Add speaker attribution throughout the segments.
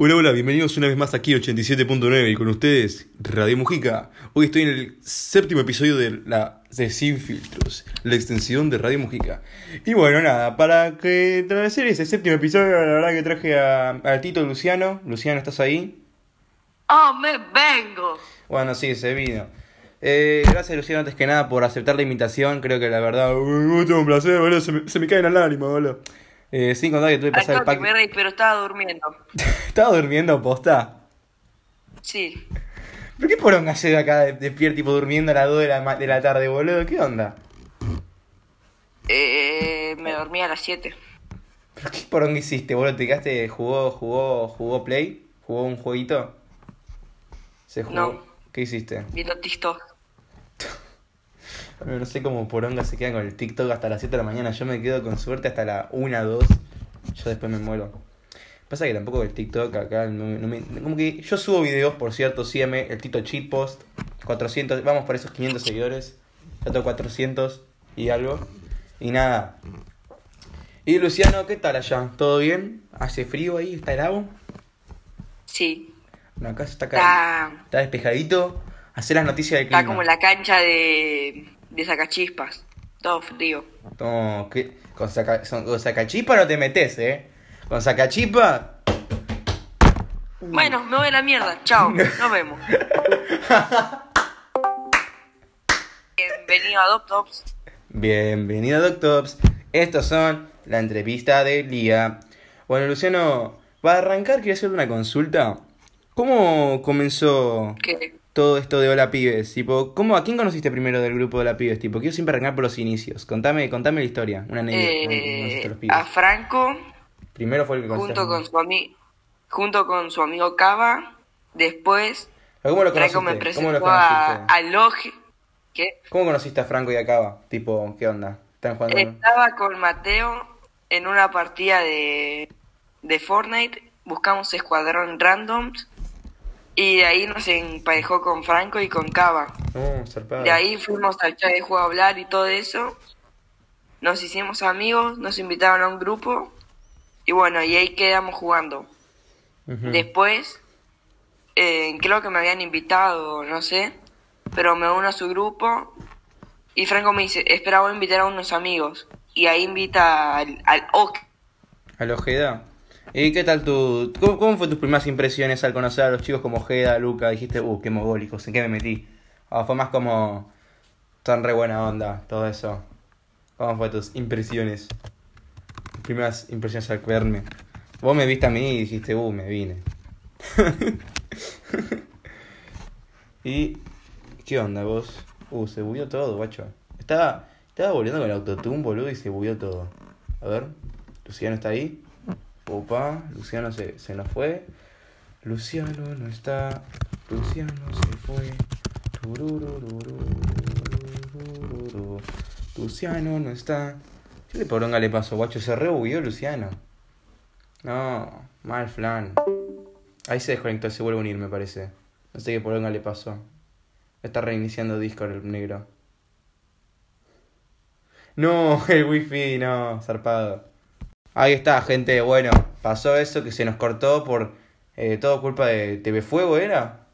Speaker 1: Hola, hola, bienvenidos una vez más aquí 87.9 y con ustedes Radio Mujica. Hoy estoy en el séptimo episodio de la de Sin Filtros, la extensión de Radio Mujica. Y bueno, nada, para que hacer ese séptimo episodio, la verdad que traje a, al Tito Luciano. Luciano, ¿estás ahí?
Speaker 2: ¡Oh, me vengo!
Speaker 1: Bueno, sí, se vino. Eh, gracias Luciano antes que nada por aceptar la invitación, creo que la verdad, uh, tengo un placer, boludo, se me, se me caen las lágrimas, boludo. Eh, sin contar que tuve que pasar el pack.
Speaker 2: me reí, pero estaba durmiendo.
Speaker 1: ¿Estaba durmiendo posta?
Speaker 2: Sí.
Speaker 1: ¿Por qué poronga ve acá de- despierto, tipo durmiendo a las 2 de la, de la tarde, boludo? ¿Qué onda?
Speaker 2: Eh, me dormí a las 7.
Speaker 1: ¿Pero qué poronga hiciste, boludo? ¿Te quedaste, jugó, jugó, jugó Play? ¿Jugó un jueguito? ¿Se jugó?
Speaker 2: No.
Speaker 1: ¿Qué hiciste?
Speaker 2: Viendo TikTok.
Speaker 1: No sé cómo poronga se quedan con el TikTok hasta las 7 de la mañana. Yo me quedo con suerte hasta la 1, 2. Yo después me muero. Pasa que tampoco el TikTok acá no, me- no me... Como que yo subo videos, por cierto, sígueme, el Tito Cheat Post. 400, vamos por esos 500 seguidores. Ya tengo 400 y algo. Y nada. Y Luciano, ¿qué tal allá? ¿Todo bien? ¿Hace frío ahí? ¿Está helado?
Speaker 2: Sí.
Speaker 1: No, acá está, acá,
Speaker 2: Está,
Speaker 1: está despejadito. Hacer las noticias del clima.
Speaker 2: está como la cancha de, de sacachispas. Todo frío.
Speaker 1: No, ¿qué? Con, saca, son- con sacachipa no te metes, ¿eh? Con sacachipa.
Speaker 2: Bueno, me voy a la mierda. Chao. Nos vemos. Bienvenido a Doptops.
Speaker 1: Bienvenido, Doctops. Estos son la entrevista del día. Bueno, Luciano, para arrancar, quería hacerte una consulta. ¿Cómo comenzó
Speaker 2: Que
Speaker 1: todo esto de Hola Pibes? Tipo, ¿cómo, ¿A quién conociste primero del grupo de Hola Pibes? Tipo, quiero siempre arrancar por los inicios. Contame, contame la historia, una anécdota. ¿cómo conociste a los
Speaker 2: eh,
Speaker 1: pibes?
Speaker 2: a Franco,
Speaker 1: Primero fue el que conociste.
Speaker 2: junto con su ami junto con su amigo Cava. Después,
Speaker 1: ¿Pero ¿Cómo lo
Speaker 2: Franco me?
Speaker 1: ¿Cómo lo
Speaker 2: presentó a, a.
Speaker 1: ¿Cómo conociste a Franco y a Cava? Tipo, ¿qué onda? ¿Están jugando?
Speaker 2: Estaba con Mateo en una partida de, de Fortnite. Buscamos escuadrón randoms. Y de ahí nos emparejó con Franco y con Cava.
Speaker 1: Zarpado.
Speaker 2: De ahí fuimos al chat de juego a hablar y todo eso. Nos hicimos amigos, nos invitaron a un grupo. Y bueno, y ahí quedamos jugando. Después, eh, creo que me habían invitado, no sé, pero me uno a su grupo y Franco me dice, espera, voy a invitar a unos amigos. Y ahí invita al, al Ock.
Speaker 1: A la Ojeda. ¿Y qué tal tu... ¿Cómo, cómo fue tus primeras impresiones al conocer a los chicos como Ojeda, Luca? Dijiste, uh, qué mogólicos, ¿en qué me metí? O fue más como... Tan re buena onda, todo eso. ¿Cómo fue tus impresiones? Tus primeras impresiones al verme. Vos me viste a mí y dijiste, uh, me vine. ¿Y qué onda vos? Uh, se bugueó todo, guacho. Estaba, estaba volviendo con el autotune, boludo, y se bugueó todo. A ver, Luciano está ahí. Opa, Luciano se, se nos fue. Luciano no está. Luciano se fue. Luciano no está. ¿Qué le poronga le pasó, guacho? Se rebugueó Luciano. No, mal flan. Ahí se desconectó, se vuelve a unir, me parece. No sé qué poronga le pasó. Está reiniciando Discord el negro. No, el wifi, no, zarpado. Ahí está, gente. Bueno, pasó eso que se nos cortó por eh, todo culpa de TV Fuego, ¿era?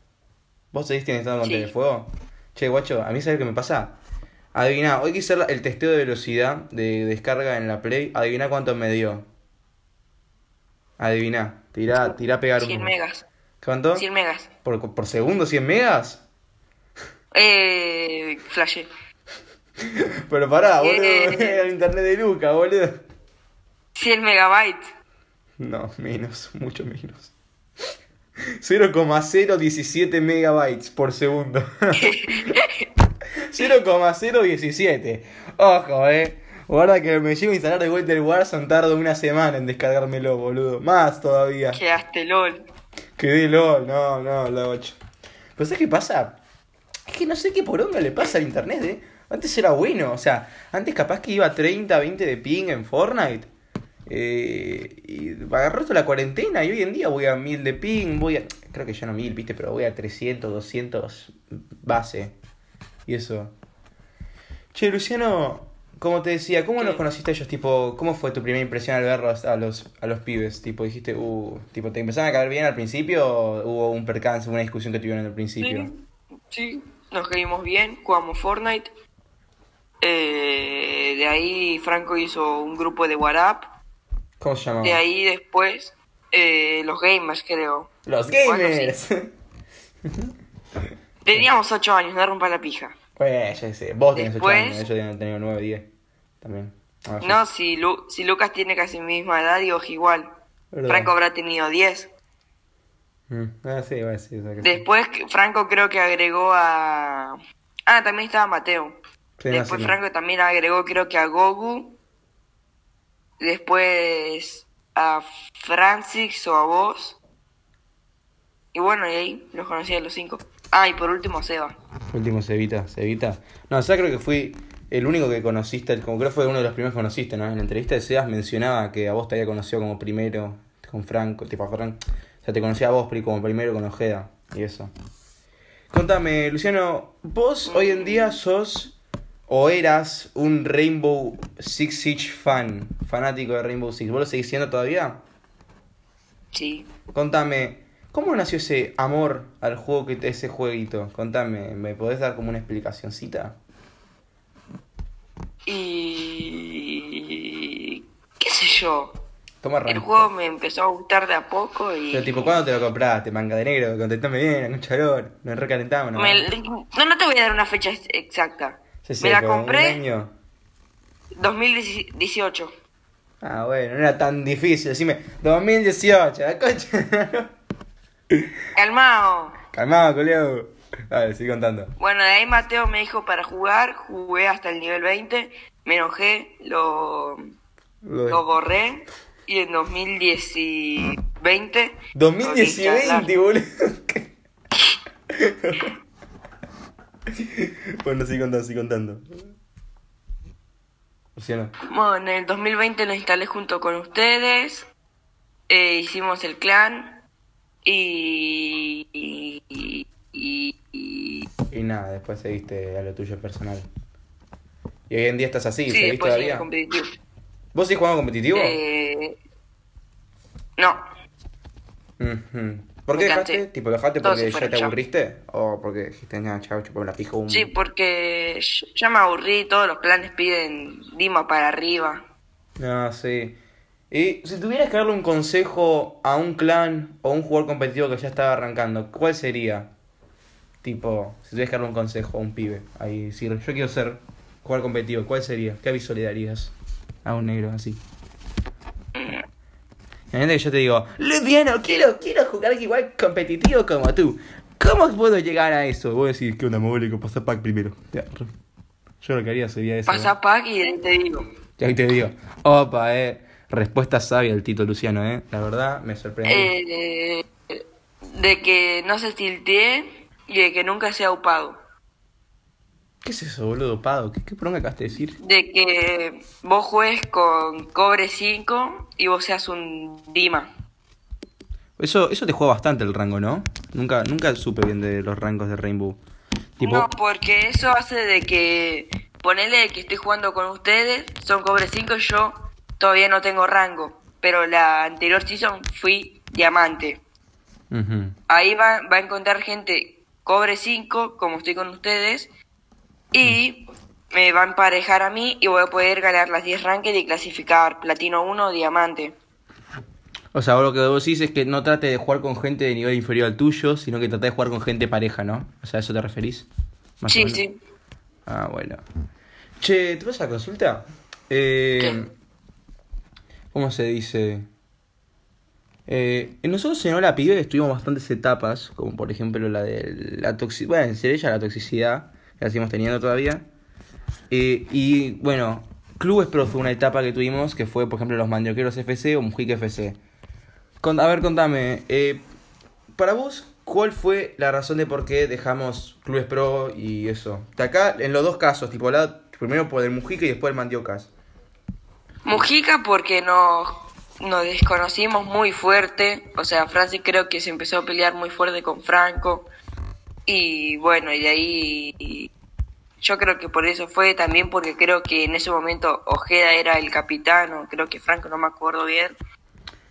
Speaker 1: ¿Vos seguís estando con
Speaker 2: Sí.
Speaker 1: TV Fuego? Che, guacho, a mí sabes qué me pasa. Adivina, hoy quise hacer el testeo de velocidad de descarga en la Play. Adivina cuánto me dio. Adivina, tirá, tirá a pegar
Speaker 2: 100
Speaker 1: un.
Speaker 2: megas.
Speaker 1: ¿Cuánto?
Speaker 2: 100 megas.
Speaker 1: ¿Por, por segundo 100 megas?
Speaker 2: Eh, flashé.
Speaker 1: Pero pará, boludo,
Speaker 2: Eh.
Speaker 1: el internet de Luca, boludo.
Speaker 2: 100 megabytes.
Speaker 1: No, menos, mucho menos. 0,017 megabytes por segundo. 0,017. Ojo, eh. Guarda que me llego a instalar de vuelta el Warzone tardo una semana en descargármelo, boludo. Más todavía.
Speaker 2: Quedaste LOL.
Speaker 1: Quedé LOL, no, no, la 8. Pero ¿sabes qué pasa? Es que no sé qué poronga le pasa al internet, eh. Antes era bueno, o sea, antes capaz que iba a 30, 20 de ping en Fortnite. Eh, y agarró la cuarentena y hoy en día voy a 1000 de ping, voy a... Creo que ya no 1000, viste, pero voy a 300, 200 base. Y eso. Che, Luciano, como te decía, ¿cómo
Speaker 2: ¿Qué?
Speaker 1: los conociste ellos? Tipo, ¿cómo fue tu primera impresión al verlos a los, a los pibes? Tipo, dijiste, uh, tipo, ¿te empezaron a caer bien al principio o hubo un percance, una discusión que tuvieron al principio?
Speaker 2: Sí, sí, nos caímos bien, jugamos Fortnite. Eh, de ahí Franco hizo un grupo de WhatsApp.
Speaker 1: ¿Cómo se llamaba?
Speaker 2: De ahí después eh, los gamers, creo.
Speaker 1: Los gamers.
Speaker 2: Teníamos 8 años, no rompa la pija.
Speaker 1: pues, ya sé, vos tenés 8
Speaker 2: Después-
Speaker 1: años, ellos deben tener 9, 10 también. Ah,
Speaker 2: No, si, Lu- si Lucas tiene casi mi misma edad, digo igual.
Speaker 1: Verdad.
Speaker 2: Franco habrá tenido 10.
Speaker 1: Mm, Ah, sí, bueno, sí, o sea que sí.
Speaker 2: Después que- Franco creo que agregó a... Ah, también estaba Mateo.
Speaker 1: Sí,
Speaker 2: Después
Speaker 1: sí.
Speaker 2: Franco también agregó creo que a Gogu. Después a Francis o a vos. Y bueno, y ahí los conocí a los cinco. Ah, y por último Seba.
Speaker 1: Último, Cevita, Cevita. No, sea, creo que fui el único que conociste, como creo fue uno de los primeros que conociste, ¿no? En la entrevista de Sebas mencionaba que a vos te había conocido como primero con Franco, tipo a Frank. O sea, te conocía a vos como primero con Ojeda y eso. Contame, Luciano, vos hoy en día sos o eras un Rainbow Six Siege fan, fanático de Rainbow Six. ¿Vos lo seguís siendo todavía?
Speaker 2: Sí.
Speaker 1: Contame, ¿cómo nació ese amor al juego que te, ese jueguito? Contame, ¿me podés dar como una explicacioncita?
Speaker 2: Y... ¿Qué sé yo?
Speaker 1: Toma
Speaker 2: El juego me empezó a gustar de a poco y...
Speaker 1: Pero tipo, ¿cuándo te lo compraste? Manga de negro, contestame bien, un chalor, nos recalentamos, ¿no?
Speaker 2: Me- No, no te voy a dar una fecha ex- exacta.
Speaker 1: Sí, sí,
Speaker 2: me la
Speaker 1: pero un
Speaker 2: compré
Speaker 1: año.
Speaker 2: 2018.
Speaker 1: Ah, bueno, no era tan difícil, decime, 2018, la concha.
Speaker 2: Calmao.
Speaker 1: Calmado, colega. Dale, sigue contando.
Speaker 2: Bueno, de ahí Mateo me dijo para jugar, jugué hasta el nivel 20, me enojé, lo,
Speaker 1: Lo
Speaker 2: borré y en 2020...
Speaker 1: 2020, boludo. bueno, sigue contando, sigue contando. Luciano.
Speaker 2: Bueno, en el 2020 lo instalé junto con ustedes, eh, hicimos el clan y... y, y- y- y-
Speaker 1: Y nada, después seguiste a lo tuyo personal. Y hoy en día estás así,
Speaker 2: sí,
Speaker 1: ¿seguís todavía?
Speaker 2: competitivo.
Speaker 1: ¿Vos seguís jugando competitivo?
Speaker 2: Eh, no,
Speaker 1: Ujú. ¿Por qué dejaste? ¿Tipo dejaste porque ya te aburriste? ¿O porque dijiste, nada, chao, chupame la pija un...
Speaker 2: sí, porque ya- me aburrí, todos los planes piden Dima para arriba.
Speaker 1: No, sí. Y si tuvieras que darle un consejo a un clan o a un jugador competitivo que ya estaba arrancando, ¿cuál sería? Tipo, si tuvieras que darle un consejo a un pibe, ahí decir, yo quiero ser jugador competitivo, ¿cuál sería? ¿Qué aviso le darías a un negro así? Imagínate que yo te digo, Luciano, quiero, quiero jugar igual competitivo como tú. ¿Cómo puedo llegar a eso? Voy a decir, ¿qué onda, mogólico? Pasa pack primero. Yo lo que haría sería eso. ¿no?
Speaker 2: Pasa pack y ahí te digo.
Speaker 1: Y ahí te digo, opa, eh. Respuesta sabia el Tito Luciano, eh. La verdad, me sorprendió.
Speaker 2: Eh, de que no se tiltee y de que nunca sea upado.
Speaker 1: ¿Qué es eso, boludo? Pado, ¿qué, qué acabaste de decir?
Speaker 2: De que vos juegues con cobre 5 y vos seas un Dima.
Speaker 1: Eso, eso te juega bastante el rango, ¿no? Nunca, nunca supe bien de los rangos de Rainbow. Tipo,
Speaker 2: No, porque eso hace de que ponele que estoy jugando con ustedes, son cobre 5 y yo todavía no tengo rango. Pero la anterior season fui diamante.
Speaker 1: ujú.
Speaker 2: Ahí va, va a encontrar gente cobre 5, como estoy con ustedes, y me va a emparejar a mí y voy a poder ganar las 10 ranked y clasificar platino 1 o diamante.
Speaker 1: O sea, lo que vos decís es que no trate de jugar con gente de nivel inferior al tuyo, sino que trate de jugar con gente pareja, ¿no? O sea, ¿a eso te referís? Más
Speaker 2: Sí, sí.
Speaker 1: Ah, bueno. Che, ¿te vas a consulta? Eh, ¿Cómo se dice? Eh, nosotros en Hola Pibe estuvimos bastantes etapas, como por ejemplo la de la toxicidad, bueno, en Cerella la toxicidad, la seguimos teniendo todavía. Eh, y bueno, Clubes Pro fue una etapa que tuvimos, que fue por ejemplo los Mandioqueros FC o Mujica FC. A ver, contame, eh, para vos, ¿cuál fue la razón de por qué dejamos Clubes Pro y eso? De acá, en los dos casos, tipo, primero por el Mujica y después el Mandiocas.
Speaker 2: Mujica porque nos, nos desconocimos muy fuerte, o sea, Francis creo que se empezó a pelear muy fuerte con Franco, y bueno, y de ahí yo creo que por eso fue, también porque creo que en ese momento Ojeda era el capitán, o creo que Franco, no me acuerdo bien.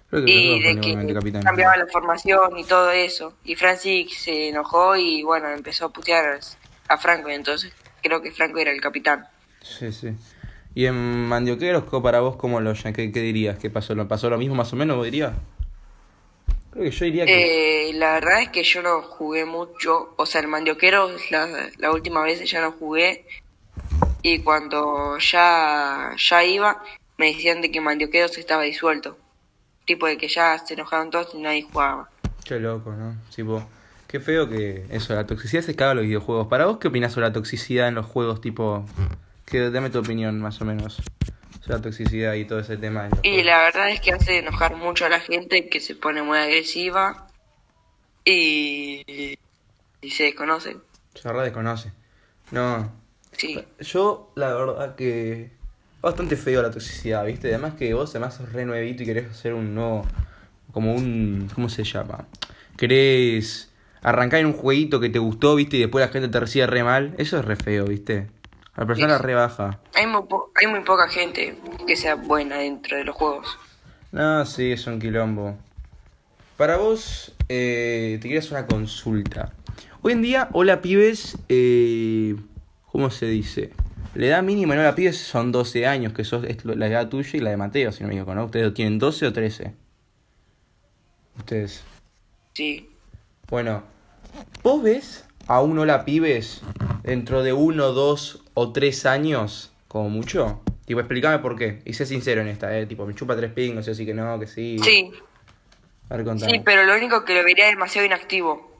Speaker 1: Creo que
Speaker 2: y de que cambiaba la formación y todo eso. Y Francis se enojó y bueno, empezó a putear a Franco, y entonces creo que Franco era el capitán.
Speaker 1: Sí, sí. Y en Mandioqueros, para vos, ¿cómo lo ¿qué, qué dirías? ¿Qué pasó? ¿Lo pasó lo mismo más o menos, vos dirías? Creo que yo diría que...
Speaker 2: Eh, la verdad es que yo no jugué mucho, o sea, el mandioquero la, la última vez ya no jugué y cuando ya, ya iba me decían de que mandioqueros estaba disuelto, tipo de que ya se enojaron todos y nadie jugaba.
Speaker 1: Qué loco, ¿no? Tipo, qué feo que eso, la toxicidad se escapa en los videojuegos. ¿Para vos qué opinás sobre la toxicidad en los juegos? Tipo, que dame tu opinión más o menos la toxicidad y todo ese tema.
Speaker 2: Y
Speaker 1: juegos.
Speaker 2: la verdad es que hace enojar mucho a la gente que se pone muy agresiva y, y se desconocen.
Speaker 1: Se verdad desconoce. No,
Speaker 2: Sí,
Speaker 1: yo la verdad que bastante feo la toxicidad, ¿viste? Además que vos además sos re nuevito y querés hacer un nuevo, como un, ¿cómo se llama? Querés arrancar en un jueguito que te gustó, ¿viste? Y después la gente te recibe re mal. Eso es re feo, ¿viste? La persona
Speaker 2: Sí.
Speaker 1: re baja.
Speaker 2: hay muy, po- hay muy poca gente que sea buena dentro de los juegos.
Speaker 1: No, sí, es un quilombo. Para vos, eh, te quería hacer una consulta. Hoy en día, hola pibes, eh, ¿cómo se dice? La edad mínima en hola pibes son 12 años, que sos, es la edad tuya y la de Mateo, si no me equivoco, ¿no? ¿Ustedes tienen 12 o 13? Ustedes.
Speaker 2: Sí.
Speaker 1: Bueno, ¿vos ves a un hola pibes dentro de uno, dos o tres años, como mucho? Tipo, explícame por qué. Y sé sincero en esta, eh. Tipo, me chupa tres pingos, yo sí que no, que sí.
Speaker 2: Sí,
Speaker 1: A ver, contame.
Speaker 2: sí, pero lo único que lo vería demasiado inactivo.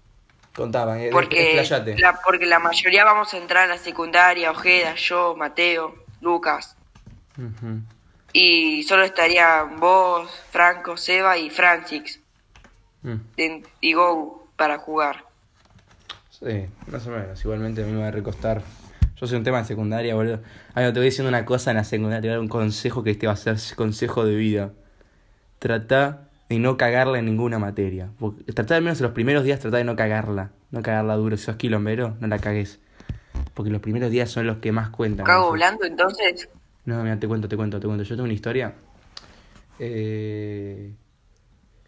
Speaker 1: Contaba, eh,
Speaker 2: Porque
Speaker 1: explayate.
Speaker 2: la, porque la mayoría vamos a entrar a la secundaria, Ojeda, yo, Mateo, Lucas. Y solo estarían vos, Franco, Seba y Francis
Speaker 1: Mm.
Speaker 2: en- y Go para jugar.
Speaker 1: Sí, más o menos. Igualmente a mí me va a recostar. Yo soy un tema de secundaria, boludo. Ay, no, te voy diciendo una cosa en la secundaria, te voy a dar un consejo que este va a ser consejo de vida. Trata de no cagarla en ninguna materia. Trata al menos en los primeros días, trata de no cagarla. No cagarla duro. Si sos quilombero, no la cagues. Porque los primeros días son los que más cuentan.
Speaker 2: ¿Cago
Speaker 1: ¿no?
Speaker 2: volando entonces?
Speaker 1: No, mira, te cuento, te cuento, te cuento. Yo tengo una historia. eh,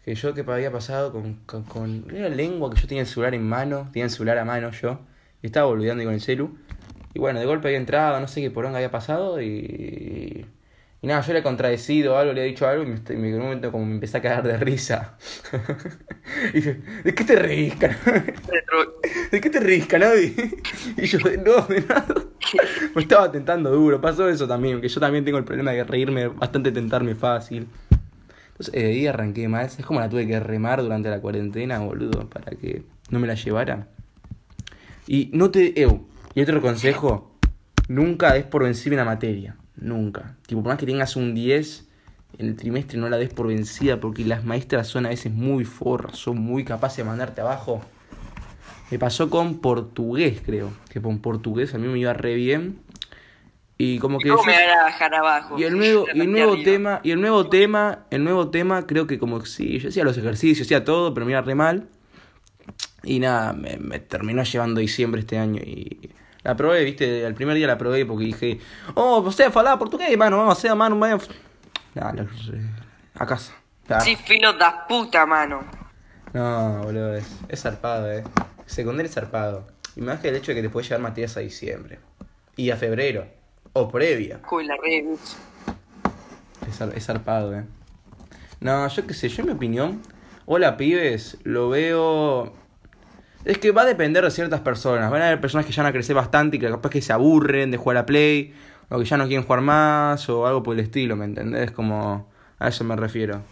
Speaker 1: que yo que había pasado con, con, con- Era lengua que yo tenía el celular en mano. Tenía el celular a mano yo. Y estaba boludeando con el celu. Y bueno, de golpe había entrado, no sé qué poronga había pasado. Y. Y nada, yo le he contradecido algo, le he dicho algo. Y me, en un momento como me empecé a cagar de risa. y dije, ¿de qué te reís, ¿De qué te reís, Canavi? Y yo, no, de nada. Me estaba tentando duro. Pasó eso también, que yo también tengo el problema de reírme, bastante tentarme fácil. Entonces, eh, ahí arranqué mal. Es como la tuve que remar durante la cuarentena, boludo, para que no me la llevara. Y no te. Eu, y otro consejo: nunca des por vencida una materia. Nunca. Tipo, por más que tengas un 10 en el trimestre, no la des por vencida, porque las maestras son a veces muy forras, son muy capaces de mandarte abajo. Me pasó con portugués, creo. Que con portugués a mí me iba re bien. Y como que.
Speaker 2: ¿Cómo
Speaker 1: yo-
Speaker 2: me van a bajar abajo?
Speaker 1: y el nuevo, y el nuevo
Speaker 2: arriba.
Speaker 1: tema, y el nuevo tema, el nuevo tema, creo que como sí, yo hacía los ejercicios, hacía todo, pero me iba re mal. Y nada, me, me terminó llevando diciembre este año y la probé, viste, el primer día la probé porque dije, oh, você falaba portugués, mano, vamos a hacer, mano, vaya. Nada, lo- a casa. Ah.
Speaker 2: Sí, filo da puta, mano.
Speaker 1: No, boludo, es, es zarpado, eh. Secundario es zarpado. Y más que el hecho de que te puedes llevar materias a diciembre. Y a febrero. O previa.
Speaker 2: Uy, la.
Speaker 1: Es, es zarpado, eh. No, yo qué sé, yo en mi opinión, hola pibes, lo veo... Es que va a depender de ciertas personas. Van a haber personas que ya van a crecer bastante y que capaz que se aburren de jugar a Play, o que ya no quieren jugar más, o algo por el estilo, ¿me entendés? Como... A eso me refiero.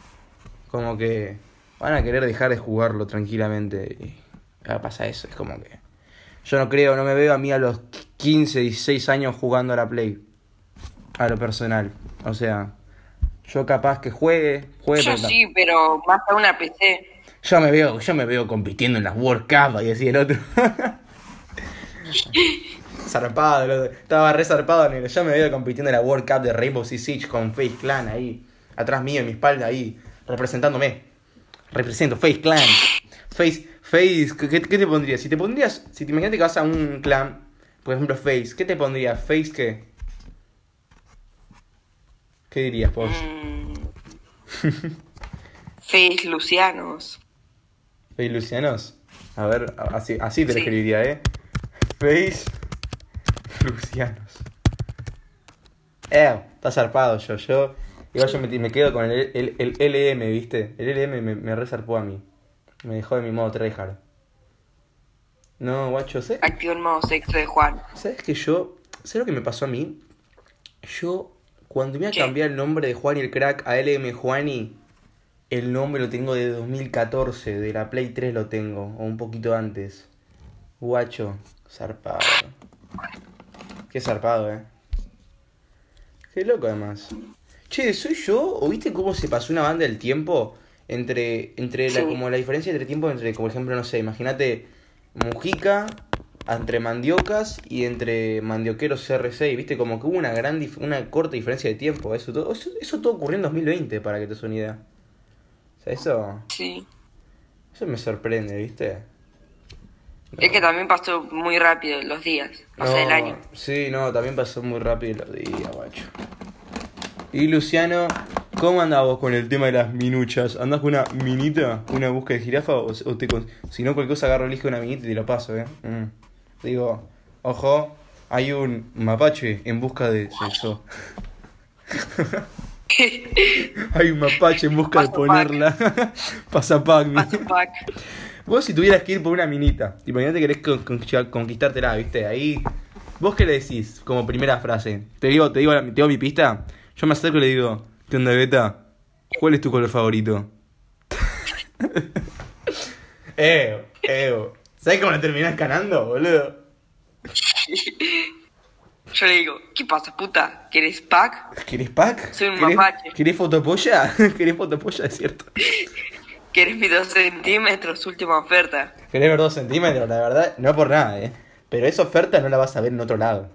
Speaker 1: Como que van a querer dejar de jugarlo tranquilamente. Y va a pasar eso, es como que... Yo no creo, no me veo a mí a los 15, 16 años jugando a la Play. A lo personal. O sea, yo capaz que juegue, juegue.
Speaker 2: Yo
Speaker 1: pero
Speaker 2: sí, pero más a una PC.
Speaker 1: Yo me veo, yo me veo compitiendo en las World Cup y así el otro. zarpado, el otro. estaba re zarpado, negro. Yo me veo compitiendo en la World Cup de Rainbow Six Siege con Face Clan ahí, atrás mío, en mi espalda ahí, representándome. Represento Face Clan. Face, Face, ¿qué, qué te pondrías? Si te pondrías, si te imaginas que vas a un clan, Por ejemplo, Face. ¿Qué te pondría? ¿Face qué? ¿Qué dirías vos?
Speaker 2: Mm. Face Lucianos.
Speaker 1: ¿Face Lucianos? A ver, así, así te lo
Speaker 2: Sí.
Speaker 1: escribiría, ¿eh? Face Lucianos. Eh, está zarpado yo. Yo, igual yo me, me quedo con el, el, el LM, ¿viste? El LM me, me resarpó a mí. Me dejó de mi modo tryhard. No, guacho, ¿sabes?
Speaker 2: Activo el modo sexo de Juan.
Speaker 1: ¿Sabes que yo, ¿sabes lo que me pasó a mí? Yo, cuando me iba a cambiar el nombre de Juan y el Crack a LM Juani, el nombre lo tengo de 2014, de la Play 3 lo tengo, o un poquito antes. Guacho, zarpado. Qué zarpado, eh. Qué loco además. Che, ¿soy yo? ¿O viste cómo se pasó una banda del tiempo? Entre, entre la, como la diferencia entre tiempo entre, como ejemplo, no sé, imagínate Mujica entre Mandiocas y entre Mandioqueros CR6, viste, como que hubo una gran una corta diferencia de tiempo, eso todo, eso, eso todo ocurrió en 2020, para que te des una idea. Sea, eso,
Speaker 2: Sí.
Speaker 1: eso me sorprende, viste.
Speaker 2: Es que también pasó muy rápido los días. O sea, el año.
Speaker 1: Sí, no, también pasó muy rápido los días, guacho. Y Luciano, ¿cómo andás vos con el tema de las minuchas? ¿Andás con una minita, una búsqueda de jirafa? O, o te, con- si no, cualquier cosa agarro el hijo de una minita y te lo paso, ¿eh? Mm. Digo, ojo, hay un mapache en busca de sexo. hay un mapache en busca de
Speaker 2: Paso
Speaker 1: ponerla. Pasapac. mi.
Speaker 2: Paso pack.
Speaker 1: Vos si tuvieras que ir por una minita, imagínate que querés con- con- conquistártela, ¿viste? Ahí, ¿vos qué le decís como primera frase? Te digo, te digo, te digo mi pista, yo me acerco y le digo, ¿qué onda, Beta? ¿Cuál es tu color favorito? eh, eh, ¿sabes cómo la terminás ganando, boludo?
Speaker 2: Yo le digo, ¿qué pasa, puta? ¿Quieres pack?
Speaker 1: ¿Querés pack?
Speaker 2: Soy un
Speaker 1: ¿Querés,
Speaker 2: mapache.
Speaker 1: ¿Querés fotopolla? ¿Querés fotopolla? Es cierto.
Speaker 2: ¿Quieres mis dos centímetros? Última oferta.
Speaker 1: ¿Querés ver dos centímetros? La verdad, no por nada, ¿eh? Pero esa oferta no la vas a ver en otro lado.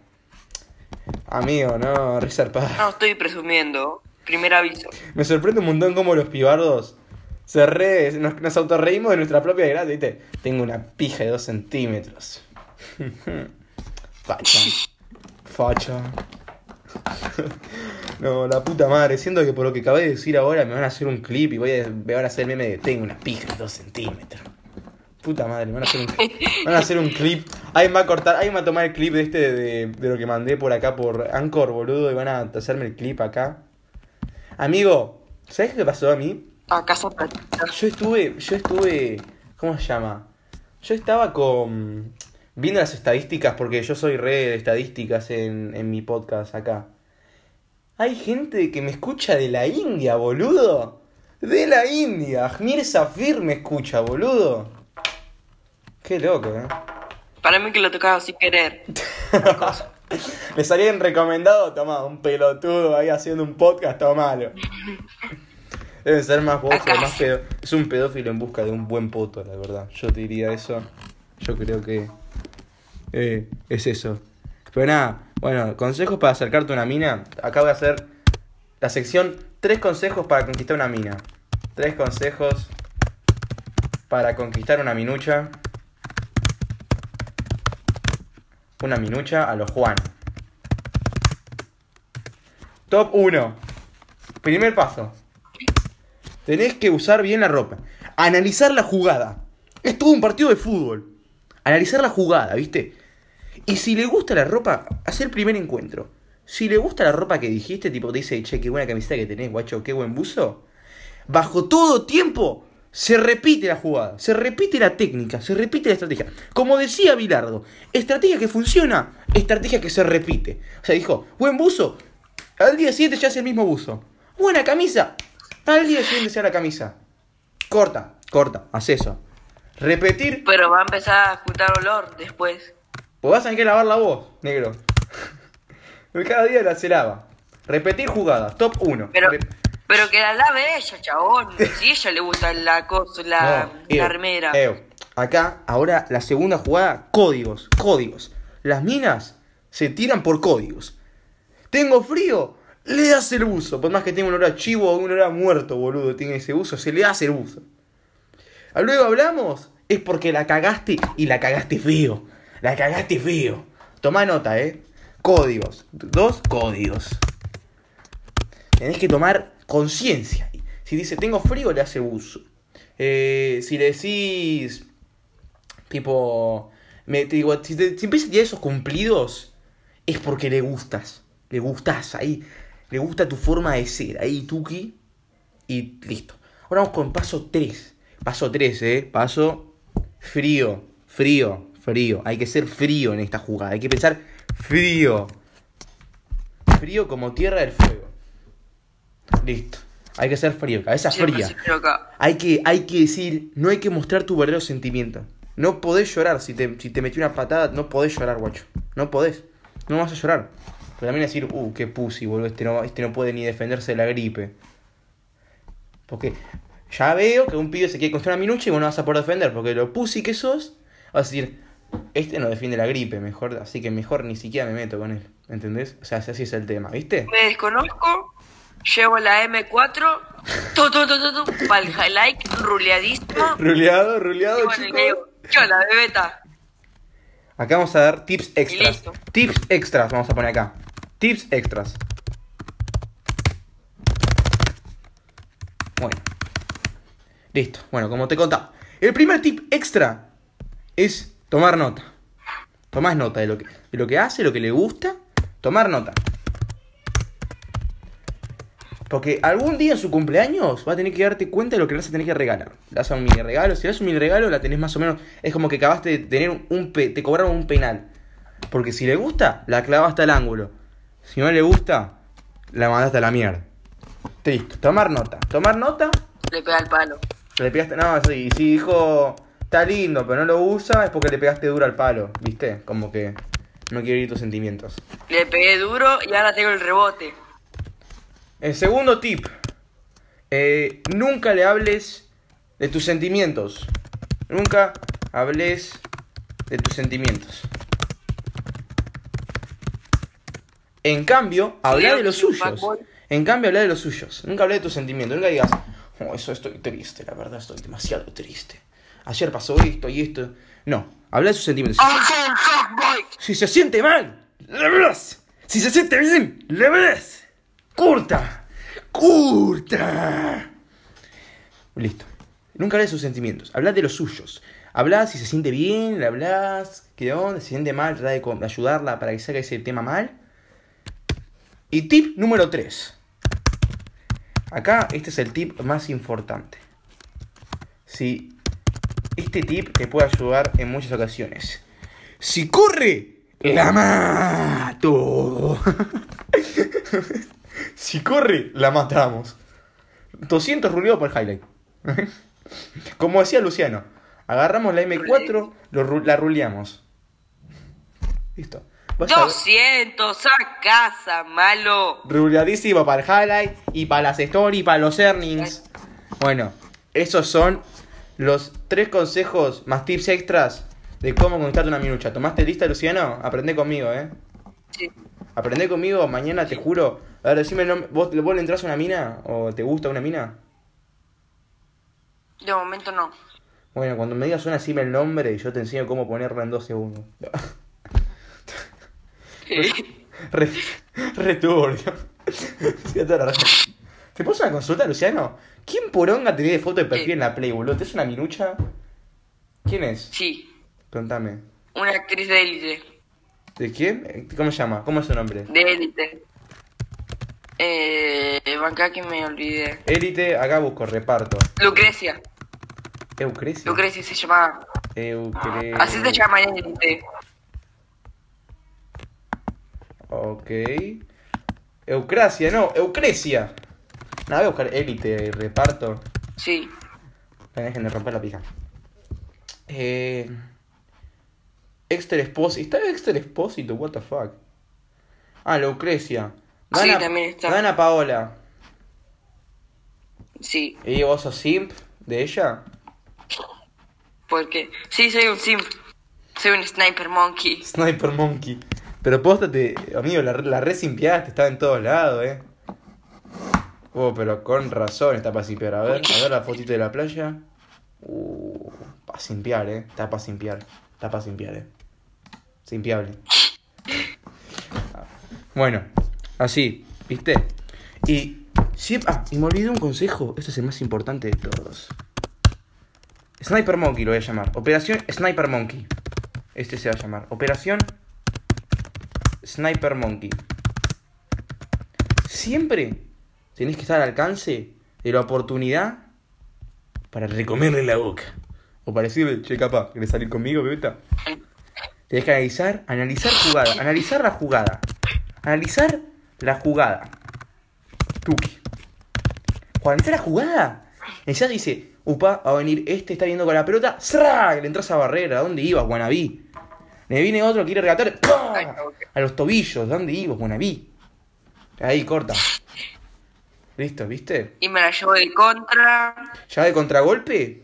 Speaker 1: Amigo, no, resarpada.
Speaker 2: No estoy presumiendo. Primer aviso.
Speaker 1: Me sorprende un montón cómo los pibardos se re, nos, nos autorreímos de nuestra propia gracia, ¿viste? Tengo una pija de dos centímetros. Facha. Facha. No, la puta madre. Siento que por lo que acabé de decir ahora me van a hacer un clip y voy a, me van a hacer el meme de tengo una pija de dos centímetros. Puta madre, me van a hacer un, van a hacer un clip. Ahí me va a cortar, ahí me va a tomar el clip de este de, de lo que mandé por acá por Anchor, boludo, y van a hacerme el clip acá. Amigo, ¿sabes qué pasó a mí?
Speaker 2: ¿Acaso platita?
Speaker 1: Yo estuve, yo estuve, ¿cómo se llama? Yo estaba con, viendo las estadísticas, porque yo soy re de estadísticas en, en mi podcast acá. Hay gente que me escucha de la India, boludo. De la India. Ajmir Safir me escucha, boludo. Qué loco, eh.
Speaker 2: Para mí que lo tocaba sin querer.
Speaker 1: Le salía en recomendado, toma, un pelotudo ahí haciendo un podcast, todo malo. Debe ser más vos,
Speaker 2: Acá.
Speaker 1: más pedo. Es un pedófilo en busca de un buen poto, la verdad. Yo te diría eso. Yo creo que eh, es eso. Pero nada, bueno, consejos para acercarte a una mina. Acá voy a hacer la sección tres consejos para conquistar una mina. Tres consejos para conquistar una minucha. Una minucha a los Juan. Top 1. Primer paso. Tenés que usar bien la ropa. Analizar la jugada. Es todo un partido de fútbol. Analizar la jugada, ¿viste? Y si le gusta la ropa, hacer el primer encuentro. Si le gusta la ropa que dijiste, tipo te dice, che, qué buena camiseta que tenés, guacho, qué buen buzo. Bajo todo tiempo se repite la jugada, se repite la técnica, se repite la estrategia. Como decía Bilardo, estrategia que funciona, estrategia que se repite. O sea, dijo, buen buzo, al día siguiente ya hace el mismo buzo. Buena camisa, al día siguiente sea la camisa. Corta, corta, haz eso. Repetir,
Speaker 2: Pero va a empezar a juntar olor después.
Speaker 1: Pues vas a tener que lavar la voz, negro. Cada día la se lava. Repetir jugadas, top 1.
Speaker 2: Pero, pero que la lave ella, chabón. Si ella le gusta la cosa, la, la remera.
Speaker 1: Acá, ahora, la segunda jugada, códigos, códigos. Las minas se tiran por códigos. Tengo frío, le das el buzo. Por más que tenga un olor a chivo o un olor a muerto, boludo, tiene ese buzo, se le hace el buzo. Luego hablamos, es porque la cagaste y la cagaste feo. La cagaste feo. Toma nota, ¿eh? Códigos. Dos códigos. Tenés que tomar conciencia. Si dice tengo frío, le hace uso. Eh, si le decís, tipo, te digo, si, te, si empieza a tirar esos cumplidos, es porque le gustas. Le gustas ahí. Le gusta tu forma de ser. Ahí, Tuki. Y listo. Ahora vamos con paso 3. Paso 3, ¿eh? Paso frío. Frío. Frío. Hay que ser frío en esta jugada. Hay que pensar frío. Frío como tierra del fuego. Listo. Hay que ser frío, cabeza fría. Hay que, hay que decir, no hay que mostrar tu verdadero sentimiento. No podés llorar. Si te, si te metí una patada, no podés llorar, guacho. No podés. No vas a llorar. Pero también decir, uh, qué pussy, boludo. Este no, este no puede ni defenderse de la gripe. Porque ya veo que un pibe se quiere construir una minucha y vos no vas a poder defender. Porque lo pussy que sos, vas a decir, este no defiende la gripe, mejor, así que mejor ni siquiera me meto con él. ¿Entendés? O sea, así es el tema, ¿viste?
Speaker 2: Me desconozco, llevo la M4, tu, tu, tu, tu, highlight, ruleadísimo.
Speaker 1: Ruleado, ruleado,
Speaker 2: bueno, y
Speaker 1: chicos.
Speaker 2: le digo, ¿qué onda, bebeta?
Speaker 1: Acá vamos a dar tips extras. Tips extras vamos a poner acá. Tips extras. Bueno. Listo. Bueno, como te contaba. El primer tip extra es tomar nota. Tomás nota de lo que, de lo que hace, lo que le gusta. Tomar nota. Porque algún día en su cumpleaños va a tener que darte cuenta de lo que le vas a tener que regalar. Le das un mini regalo. Si le das un mini regalo, la tenés más o menos. Es como que acabaste de tener un. pe- te cobraron un penal. Porque si le gusta, la clavaste al ángulo. Si no le gusta, la mandaste a la mierda. Listo. Tomar nota. Tomar nota.
Speaker 2: Le pega el palo.
Speaker 1: Le pegaste. No, sí. Si dijo. Está lindo, pero no lo usa, es porque le pegaste duro al palo. ¿Viste? Como que. No quiero ir tus sentimientos.
Speaker 2: Le pegué duro y ahora tengo el rebote.
Speaker 1: El segundo tip. eh, nunca le hables de tus sentimientos. Nunca hables de tus sentimientos. En cambio, habla de los suyos. En cambio, habla de los suyos. Nunca habla de tus sentimientos. Nunca digas, oh, eso estoy triste, la verdad estoy demasiado triste. Ayer pasó esto y esto. No, habla de sus sentimientos. Si se siente mal, le hablas. Si se siente bien, le hablas. Curta. Curta. Listo. Nunca habla de sus sentimientos. Habla de los suyos. Habla si se siente bien, le hablas. ¿Qué onda? Si se siente mal, trata de ayudarla para que salga ese tema mal. Y tip número 3. Acá este es el tip más importante. Si este tip te puede ayudar en muchas ocasiones. Si corre, la mato. si corre, la matamos. 200 ruleados por highlight. Como decía Luciano, agarramos la M4, lo ru- la ruleamos. Listo. Vas a ver-
Speaker 2: 200 a casa, malo.
Speaker 1: Ruleadísimo para el highlight y para las stories y para los earnings. Bueno, esos son los tres consejos más tips extras de cómo conquistarte una minucha. ¿Tomaste lista, Luciano? Aprende conmigo, ¿eh?
Speaker 2: Sí.
Speaker 1: Aprende conmigo, mañana te juro. A ver, decime, el nombre. ¿vos, ¿vos le entras a una mina? ¿O te gusta una mina?
Speaker 2: De momento no.
Speaker 1: Bueno, cuando me digas una, decime el nombre y yo te enseño cómo ponerla en dos segundos. Re, re la razón. ¿Te puedo hacer una consulta, Luciano? ¿Quién poronga tenés de foto de perfil
Speaker 2: ¿Qué?
Speaker 1: en la Play, boludo? ¿Te es una minucha? ¿Quién es?
Speaker 2: Sí,
Speaker 1: Contame.
Speaker 2: una actriz de élite.
Speaker 1: ¿De quién? ¿Cómo se llama? ¿Cómo es su nombre?
Speaker 2: De élite. Eh, banca que me olvidé.
Speaker 1: Élite, acá busco, reparto.
Speaker 2: Lucrecia.
Speaker 1: Eucrecia.
Speaker 2: Lucrecia se llamaba.
Speaker 1: Eucre...
Speaker 2: Así se llama élite.
Speaker 1: Ok. Eucracia, no, Eucrecia. Nada, voy a buscar élite, reparto.
Speaker 2: Sí.
Speaker 1: Me dejen de romper la pija. Eh. Exter Expósito. ¿Está Exter Expósito? What the fuck. Ah, Lucrecia.
Speaker 2: Sí, también está.
Speaker 1: Gana Paola.
Speaker 2: Sí.
Speaker 1: ¿Y vos sos simp de ella?
Speaker 2: Porque. Sí, soy un simp. Soy un sniper monkey.
Speaker 1: Sniper Monkey. Pero póstate, amigo, la, la red simpiaste, estaba en todos lados, eh. Oh, pero con razón está para simpiar. A ver, a ver la fotito de la playa. Uh, para simpiar, eh. Está para simpiar. Está para simpiar, eh. Simpiable. Bueno, así, ¿viste? Y, sí, ah, y me olvidé un consejo. Este es el más importante de todos. Sniper Monkey lo voy a llamar. Operación Sniper Monkey. Este se va a llamar. Operación Sniper Monkey. Siempre tenés que estar al alcance de la oportunidad para recomerle la boca. O para decirle, che, capaz, ¿querés salir conmigo, bebeta? Tenés que analizar, analizar jugada, analizar la jugada. Analizar la jugada. Tuki. Cuando analizar la jugada, ya dice, upa, va a venir este, está viendo con la pelota, ¡zra! Le entras a barrera, ¿a dónde ibas, Guanabí? Me viene otro, quiere regatar, a los tobillos, ¿dónde ibas, Guanabí? Ahí, corta. Listo, ¿viste?
Speaker 2: Y me la llevo de contra.
Speaker 1: Ya de contragolpe,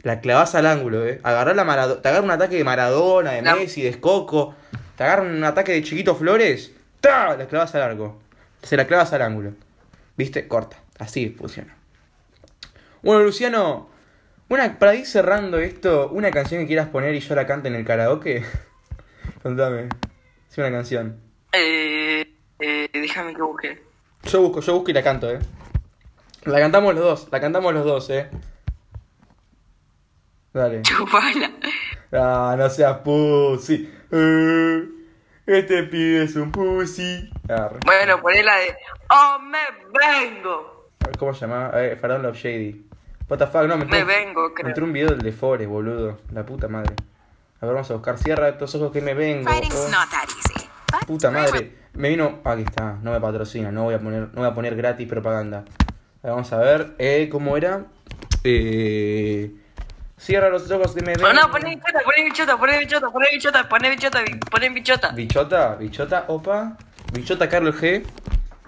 Speaker 1: la clavas al ángulo, ¿eh? Agarrá la Marado- te agarra un ataque de Maradona, de
Speaker 2: No.
Speaker 1: Messi, de Escoco. Te agarra un ataque de Chiquito Flores. ¡Ta! La clavas al arco. Se la clavas al ángulo. ¿Viste? Corta. Así funciona. Bueno, Luciano, una, para ir cerrando esto, una canción que quieras poner y yo la cante en el karaoke. Contame. Es una canción.
Speaker 2: Eh, eh, déjame que busque.
Speaker 1: Yo busco, yo busco y la canto, eh. La cantamos los dos, la cantamos los dos, eh. Dale.
Speaker 2: Chupala.
Speaker 1: Ah, no seas pussy. Eh, este pibe es un pussy. Arre.
Speaker 2: Bueno, poné la de. ¡Oh, me vengo!
Speaker 1: ¿Cómo se llama? Eh, Fernando Love Shady. What the fuck, no, me
Speaker 2: Me
Speaker 1: entró,
Speaker 2: vengo,
Speaker 1: me
Speaker 2: creo.
Speaker 1: entró un video del de Forest, boludo. La puta madre. A ver, vamos a buscar. Cierra estos ojos que me vengo.
Speaker 3: Fighting's
Speaker 1: oh.
Speaker 3: not that easy.
Speaker 1: Puta madre. Me vino. Aquí está. No me patrocina. No voy a poner, no voy a poner gratis propaganda. Vamos a ver. Eh, ¿Cómo era? Eh. Cierra los ojos que me
Speaker 2: No,
Speaker 1: ven.
Speaker 2: no, poné bichota, poné bichota, poné bichota, poné bichota, poné bichota, bi- poné bichota.
Speaker 1: Bichota, bichota, opa. Bichota Carlos G.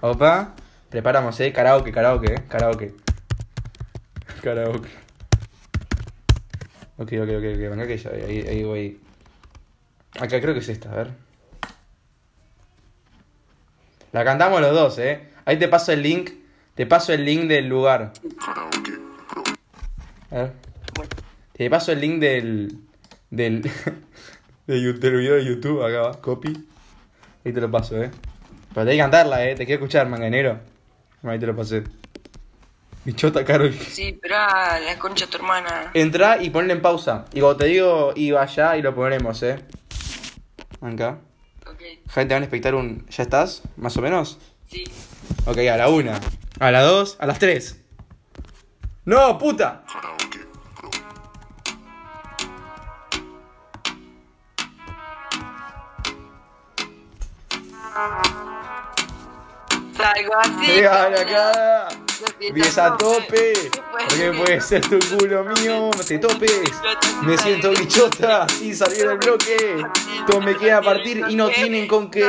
Speaker 1: Opa. Preparamos, eh. Karaoke, karaoke, eh. Karaoke. Karaoke. Ok, ok, ok, ok. Venga que ya, ahí, ahí voy. Acá creo que es esta, a ver. La cantamos los dos, eh. Ahí te paso el link. Te paso el link del lugar. A ver. Te paso el link del. del. del video de YouTube, acá va, copy. Ahí te lo paso, eh. Pero tenés que cantarla, eh. Te quiero escuchar, manganero. Ahí te lo pasé. Bichota, Carol.
Speaker 2: sí, pero ah, la concha de tu hermana.
Speaker 1: Entra y ponle en pausa. Y cuando te digo, iba allá y lo ponemos, eh. Acá.
Speaker 2: Ok,
Speaker 1: Gente, van a expectar un. ¿Ya estás? ¿Más o menos?
Speaker 2: sí.
Speaker 1: Ok, a la una. A la dos. A las tres. ¡No, puta!
Speaker 2: Salgo así. Como
Speaker 1: acá. Empieza a tope.
Speaker 2: Porque
Speaker 1: puede ser tu culo mío. Te topes. Me siento bichota. Sin salir del bloque. Todo me queda a partir y no tienen con qué.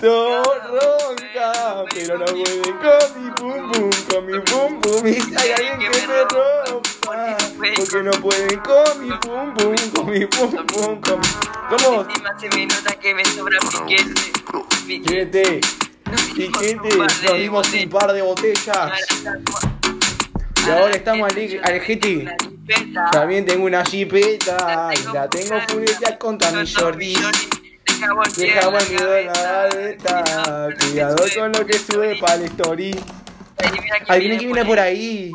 Speaker 1: Todo ronca. Pero no pueden con mi pum pum. Con mi pum pum. Y hay alguien que me rompa. Porque no pueden con mi pum pum. Con mi pum pum. Con mi... ¿Cómo?
Speaker 2: Encima se me nota que me sobra piquete.
Speaker 1: Piquete. Piquete. Nos dimos un par de botellas. Y ahora estamos al, al GT. También tengo una jipeta y la tengo shorties. Deja buen video en la. Cuidado con lo que sube para el story. Ahí viene que viene por ahí.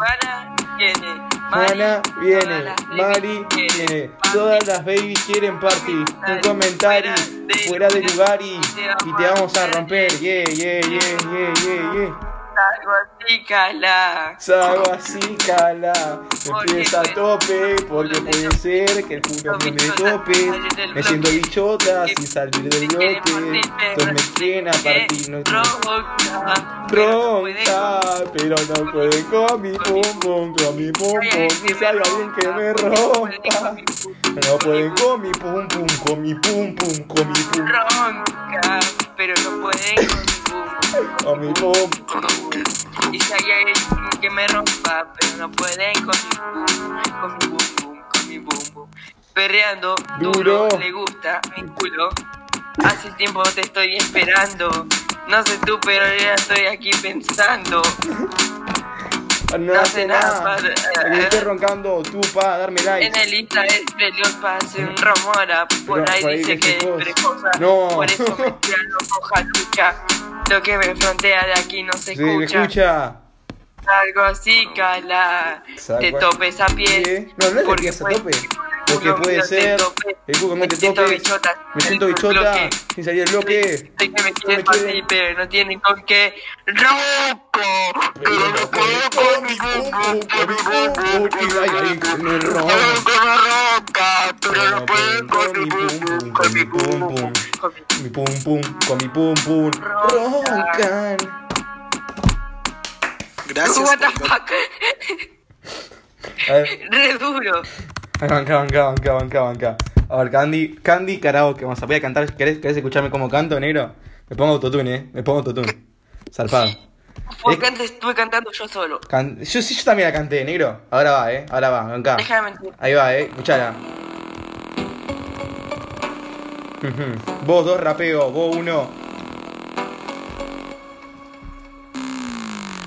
Speaker 2: Viene.
Speaker 1: Juana viene, Mari viene, todas las babies quieren party. Un comentario fuera de lugar y, y te vamos a romper. Yeah, yeah, yeah, yeah, yeah, yeah.
Speaker 2: Algo así, cala.
Speaker 1: Salgo así, cala. Empieza a tope, porque puede ser que el puto no me tope. Me siento bichota sin salir del bloque. Entonces me quieren a partir, no tronca. Pero no pueden con mi pum pum, con mi pum pum. Si hay alguien que me rompa. No pueden con mi pum pum, con mi pum pum, con mi pum,
Speaker 2: Ronca, pero no pueden con
Speaker 1: con mi
Speaker 2: hay alguien que me rompa, pero no pueden con mi boom, con mi boom boom, con mi boom boom. Perreando duro,
Speaker 1: Duro.
Speaker 2: le gusta mi culo. Hace tiempo te estoy esperando. No sé tú, pero ya estoy aquí pensando.
Speaker 1: No hace nada.
Speaker 2: para-
Speaker 1: Que esté roncando tú pa darme like.
Speaker 2: En el Insta es peleón pase un rumora Por
Speaker 1: Pero
Speaker 2: ahí
Speaker 1: por ahí
Speaker 2: dice
Speaker 1: dice
Speaker 2: que es
Speaker 1: cosas.
Speaker 2: precoza
Speaker 1: No.
Speaker 2: Por eso me tiran los hoja lucha Lo que me frontea de aquí no se
Speaker 1: Sí, me
Speaker 2: escucha.
Speaker 1: escucha.
Speaker 2: Algo así, cala. Te topes a pie.
Speaker 1: Pie. No, no es
Speaker 2: porque
Speaker 1: que se tope. Porque puede ser.
Speaker 2: tope.
Speaker 1: El cuco
Speaker 2: Me
Speaker 1: mete
Speaker 2: siento
Speaker 1: tope.
Speaker 2: bichota.
Speaker 1: Me siento bichota.
Speaker 2: bloque.
Speaker 1: Sin salir del bloque.
Speaker 2: Sé que me
Speaker 1: No me
Speaker 2: quieren
Speaker 1: quiere.
Speaker 2: así, pero no tienen con qué. ¡Roco! Pero no puedo con mi pum pum, con mi pum pum,
Speaker 1: Y ay, ay, que me ronca.
Speaker 2: ronca, pero no puedo con mi pum pum, con mi pum pum. con mi-
Speaker 1: Mi pum pum, con mi pum pum. Roncan.
Speaker 3: Gracias.
Speaker 2: What the fuck? Re duro.
Speaker 1: Banca, banca, banca, banca, banca. A ver, Candy, Candy karaoke. Vamos a voy a cantar. ¿Querés, ¿Querés escucharme como canto, negro? Me pongo autotune, eh. Me pongo autotune. Zarpado.
Speaker 2: Porque antes estuve cantando yo solo.
Speaker 1: Can- Yo sí, yo también la canté, negro. Ahora va, eh. Ahora va, banca.
Speaker 2: Deja de mentir.
Speaker 1: Ahí va, eh. Escuchala. Vos dos rapeo, vos uno.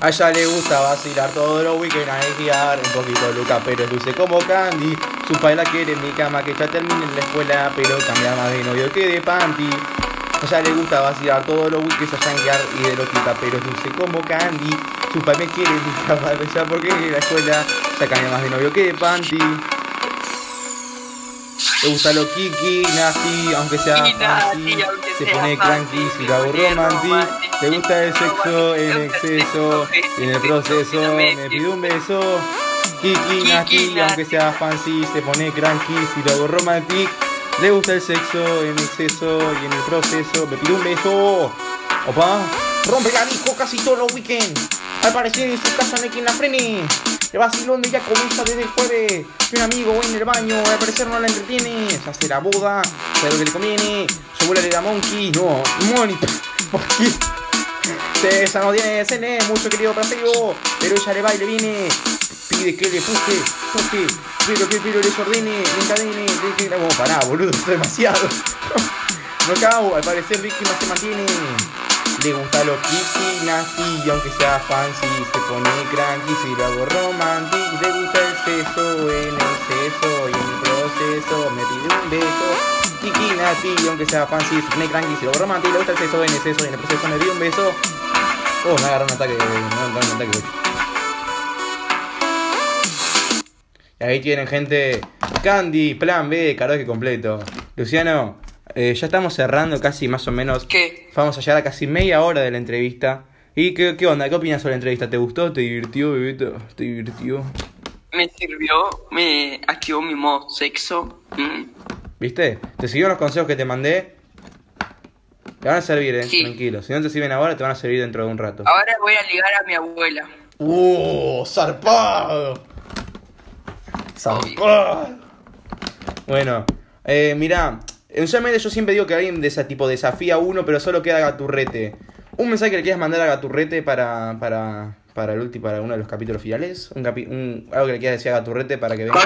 Speaker 1: A ella le gusta vacilar todo lo weekend a esquiar Un poquito Luca, pero es dulce como Candy. Su padre la quiere en mi cama que ya termine la escuela Pero cambia más de novio que de panty. A ella le gusta vacilar todos los weekends a janguear y de loquita Pero es dulce como Candy. Su padre me quiere mi cama ya porque en la escuela Ya cambia más de novio que de panty le gusta lo kiki, nasty, aunque sea fancy. Se pone cranky, si lo hago romantic. Le gusta el sexo en
Speaker 2: el
Speaker 1: exceso. Y en el proceso me pide un beso. Kiki, nasty, aunque sea fancy. Se pone cranky, si lo hago romantic. Le gusta el sexo en exceso y en el proceso me pide un beso. Opa, rompe la disco casi todos los weekends. Al parecer en su casa no hay quien la frene. El vacilón de ya comienza desde el jueves. Un amigo en el baño, al parecer no la entretiene. Se hace la boda, sabe lo que le conviene. Su abuela le da monkey, no, money. Monkey. Esa no tiene cene, mucho querido trasero. Pero ella le va y le viene. Pide que le puje, puje. Pero que pero les ordene, le encadene. Le que pará, boludo, es demasiado. No cago, al parecer víctima se mantiene. Le gusta lo kiki, nasty, aunque sea fancy, se pone cranky si lo hago romantic. Le gusta el sexo en exceso y en el proceso me pide un beso. Kiki, nasty, aunque sea fancy, se pone cranky si lo hago romantic. Le gusta el sexo en exceso y en el proceso me pide un beso. Oh, me agarró un ataque, me agarró un ataque. Y ahí tienen gente, Candy, Plan B, karaoke completo. Luciano, eh, ya estamos cerrando casi más o menos
Speaker 2: ¿Qué?
Speaker 1: Vamos a llegar a casi media hora de la entrevista. ¿Y qué, qué onda? ¿Qué opinas sobre la entrevista? ¿Te gustó? ¿Te divirtió, bebito? ¿Te divirtió?
Speaker 2: Me sirvió, me activó mi modo sexo. Mm.
Speaker 1: ¿Viste? ¿Te siguieron los consejos que te mandé? Te van a servir, eh,
Speaker 2: Sí.
Speaker 1: tranquilo. Si no te sirven ahora, te van a servir dentro de un rato.
Speaker 2: Ahora voy a ligar a mi abuela.
Speaker 1: ¡Uh! ¡Zarpado! ¡Zarpado! Bueno, eh, mirá, usualmente yo siempre digo que alguien de ese tipo desafía a uno, pero solo queda Gaturrete. ¿Un mensaje que le quieras mandar a Gaturrete para, para, para el último, para uno de los capítulos finales? ¿Un capi- un- algo que le quieras decir a Gaturrete para que venga?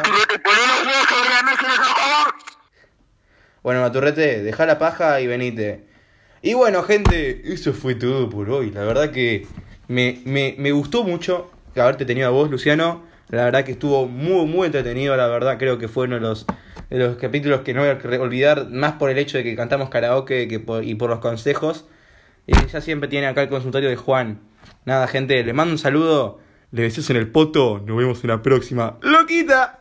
Speaker 1: Bueno, Gaturrete, deja la paja y venite. Y bueno, gente, eso fue todo por hoy. La verdad que me, me, me gustó mucho haberte tenido a vos, Luciano. La verdad que estuvo muy, muy entretenido. La verdad, creo que fue uno de los, de los capítulos que no voy a olvidar, más por el hecho de que cantamos karaoke que por- y por los consejos. Ya siempre tiene acá el consultorio de Juan. Nada, gente, le mando un saludo. Le besos en el poto. Nos vemos en la próxima. ¡Loquita!